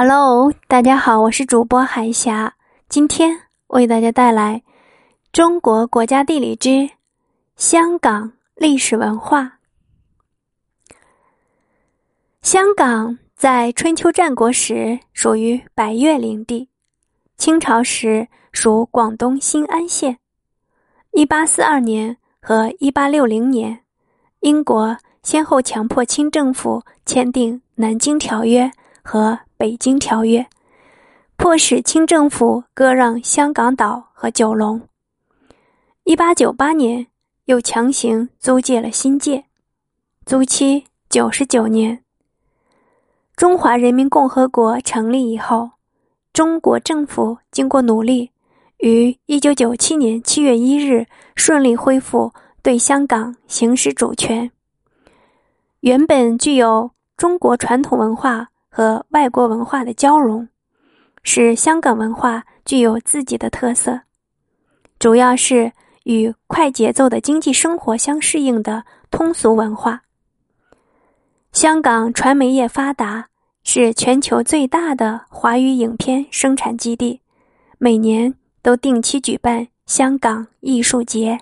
Hello，大家好，我是主播海霞，今天为大家带来《中国国家地理之香港历史文化》。香港在春秋战国时属于百越领地，清朝时属广东新安县。一八四二年和一八六零年，英国先后强迫清政府签订《南京条约》和《北京条约》，迫使清政府割让香港岛和九龙。一八九八年，又强行租借了新界，租期九十九年。中华人民共和国成立以后，中国政府经过努力。于一九九七年七月一日顺利恢复对香港行使主权。原本具有中国传统文化和外国文化的交融，使香港文化具有自己的特色，主要是与快节奏的经济生活相适应的通俗文化。香港传媒业发达，是全球最大的华语影片生产基地，每年。都定期举办香港艺术节。